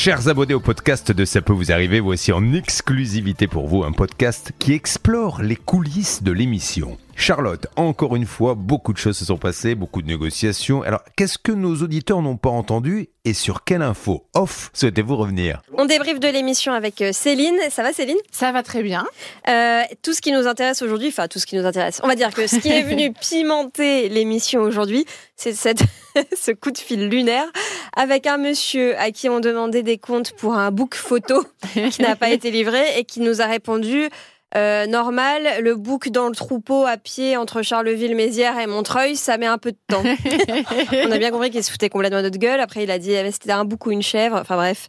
Chers abonnés au podcast de Ça peut vous arriver, voici en exclusivité pour vous un podcast qui explore les coulisses de l'émission. Charlotte, encore une fois, beaucoup de choses se sont passées, beaucoup de négociations. Alors, qu'est-ce que nos auditeurs n'ont pas entendu et sur quelle info off souhaitez-vous revenir? On débriefe de l'émission avec euh, Céline. Ça va Céline? Ça va très bien. Euh, tout ce qui nous intéresse aujourd'hui, enfin tout ce qui nous intéresse, on va dire que ce qui est venu pimenter l'émission aujourd'hui, c'est cette, ce coup de fil lunaire avec un monsieur à qui on demandait des comptes pour un book photo qui n'a pas été livré et qui nous a répondu euh, normal, le bouc dans le troupeau à pied entre Charleville-Mézières et Montreuil, ça met un peu de temps. On a bien compris qu'il se foutait complètement de notre gueule. Après, il a dit eh, c'était un bouc ou une chèvre. Enfin bref.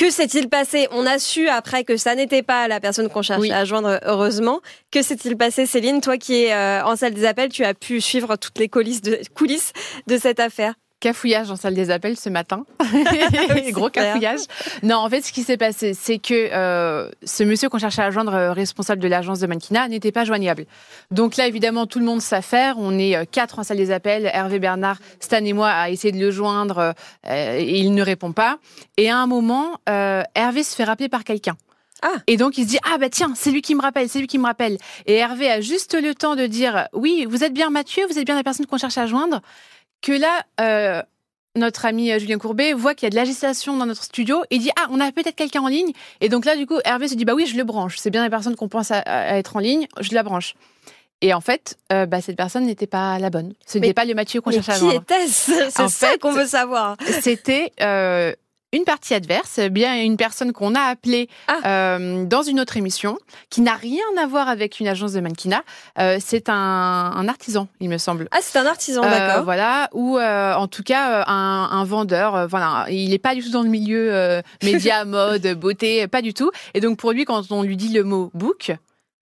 Que s'est-il passé On a su après que ça n'était pas la personne qu'on cherchait à joindre, heureusement. Que s'est-il passé, Céline Toi qui es euh, en salle des appels, tu as pu suivre toutes les coulisses de, coulisses de cette affaire cafouillage en salle des appels ce matin. Gros cafouillage. Non, en fait, ce qui s'est passé, c'est que euh, ce monsieur qu'on cherchait à joindre, euh, responsable de l'agence de mannequinat, n'était pas joignable. Donc là, évidemment, tout le monde s'affaire. On est euh, quatre en salle des appels. Hervé Bernard, Stan et moi a essayé de le joindre et il ne répond pas. Et à un moment, Hervé se fait rappeler par quelqu'un. Ah. Et donc il se dit ah bah tiens c'est lui qui me rappelle c'est lui qui me rappelle et Hervé a juste le temps de dire oui vous êtes bien Mathieu vous êtes bien la personne qu'on cherche à joindre que là, euh, notre ami euh, Julien Courbet voit qu'il y a de l'agitation dans notre studio et dit ah on a peut-être quelqu'un en ligne. Et donc là du coup Hervé se dit bah oui je le branche. C'est bien la personne qu'on pense à, être en ligne je la branche. Et en fait euh, bah, cette personne n'était pas la bonne. Ce n'était pas le Mathieu qu'on cherchait à qui était-ce? C'est ça qu'on veut savoir. c'était une partie adverse, bien une personne qu'on a appelée ah. euh, dans une autre émission, qui n'a rien à voir avec une agence de mannequinat. Euh, c'est un, un, artisan, il me semble. Ah, c'est un artisan, euh, d'accord. Voilà, ou euh, en tout cas un, un vendeur. Euh, voilà, il n'est pas du tout dans le milieu média, mode, beauté, pas du tout. Et donc pour lui, quand on lui dit le mot book,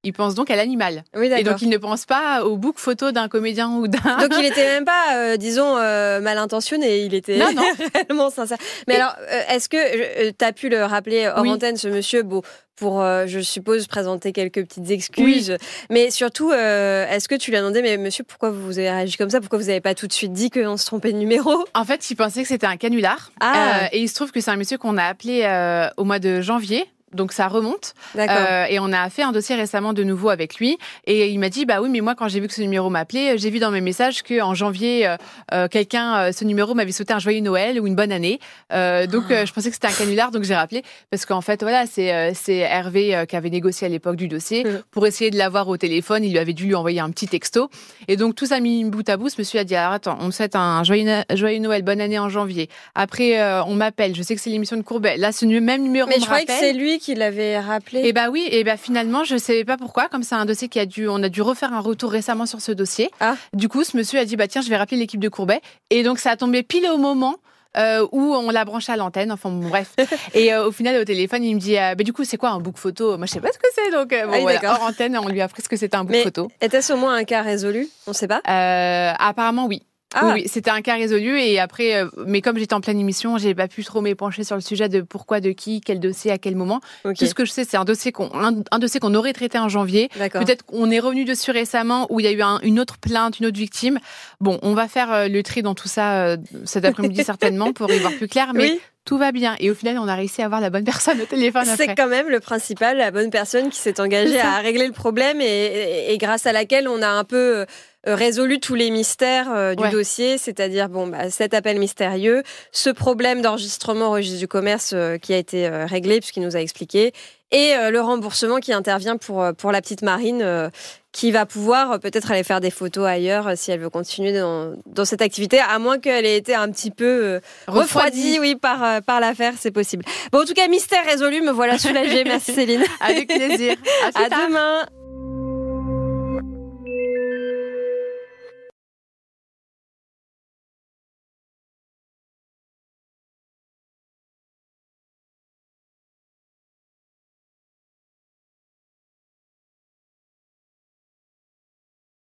il pense donc à l'animal. Oui, et donc il ne pense pas au book photo d'un comédien ou d'un. Donc il n'était même pas, euh, disons, euh, mal intentionné. Il était non, non. réellement sincère. Mais alors, euh, est-ce que tu as pu le rappeler hors antenne, ce monsieur, beau, pour, je suppose, présenter quelques petites excuses. Mais surtout, est-ce que tu lui as demandé, mais monsieur, pourquoi vous avez réagi comme ça? Pourquoi vous n'avez pas tout de suite dit qu'on se trompait de numéro? En fait, il pensait que c'était un canular. Ah. et il se trouve que c'est un monsieur qu'on a appelé au mois de janvier donc ça remonte. Euh, et on a fait un dossier récemment de nouveau avec lui. Et il m'a dit, bah oui, mais moi quand j'ai vu que ce numéro m'appelait, j'ai vu dans mes messages qu'en janvier, euh, euh, quelqu'un, ce numéro m'avait souhaité un joyeux Noël ou une bonne année. donc ah. je pensais que c'était un canular, donc j'ai rappelé. Parce qu'en fait, voilà, c'est c'est Hervé qui avait négocié à l'époque du dossier. Mmh. Pour essayer de l'avoir au téléphone, il lui avait dû lui envoyer un petit texto. Et donc tout ça mis bout à bout, ce monsieur a dit, alors attends, on me souhaite un joyeux, joyeux Noël, bonne année en janvier. Après, on m'appelle, je sais que c'est l'émission de Courbet. Là, ce même numéro mais je croyais que c'est lui qui l'avait rappelé. Et eh bah oui, et bah finalement, je savais pas pourquoi, comme c'est un dossier qui a dû, on a dû refaire un retour récemment sur ce dossier. Ah. Du coup, ce monsieur a dit bah tiens, je vais rappeler l'équipe de Courbet, et donc ça a tombé pile au moment. Euh, où on l'a branché à l'antenne, enfin bon, bref. Et euh, au final, au téléphone, il me dit euh, bah, du coup, c'est quoi un book photo? Moi, je sais pas ce que c'est. Donc, bon, ah voilà, hors antenne, on lui a appris ce que c'était un book Mais photo. Était-ce au moins un cas résolu? On sait pas Apparemment, oui. Ah. Oui, c'était un cas résolu et après, euh, mais comme j'étais en pleine émission, j'ai pas pu trop m'épancher sur le sujet de pourquoi, de qui, quel dossier, à quel moment. Tout ce que je sais, c'est un dossier qu'on un, dossier qu'on aurait traité en janvier. Peut-être qu'on est revenu dessus récemment où il y a eu une autre plainte, une autre victime. Bon, on va faire euh, le tri dans tout ça euh, cet après-midi certainement pour y voir plus clair, mais. Tout va bien. Et au final, on a réussi à avoir la bonne personne au téléphone. C'est quand même le principal, la bonne personne qui s'est engagée à régler le problème et, et, grâce à laquelle on a un peu résolu tous les mystères euh, du dossier, c'est-à-dire bon, bah, cet appel mystérieux, ce problème d'enregistrement au registre du commerce euh, qui a été réglé puisqu'il nous a expliqué, et le remboursement qui intervient pour, pour la petite Marine qui va pouvoir peut-être aller faire des photos ailleurs si elle veut continuer dans, dans cette activité, à moins qu'elle ait été un petit peu refroidie, oui, par, par l'affaire, c'est possible. Bon, en tout cas, mystère résolu, me voilà soulagée. Merci Céline. Avec plaisir. À, à demain.